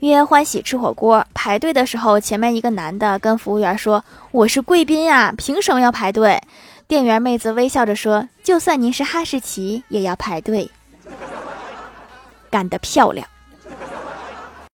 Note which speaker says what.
Speaker 1: 约欢喜吃火锅，排队的时候，前面一个男的跟服务员说，我是贵宾啊，凭什么要排队？店员妹子微笑着说，就算您是哈士奇也要排队。干得漂亮。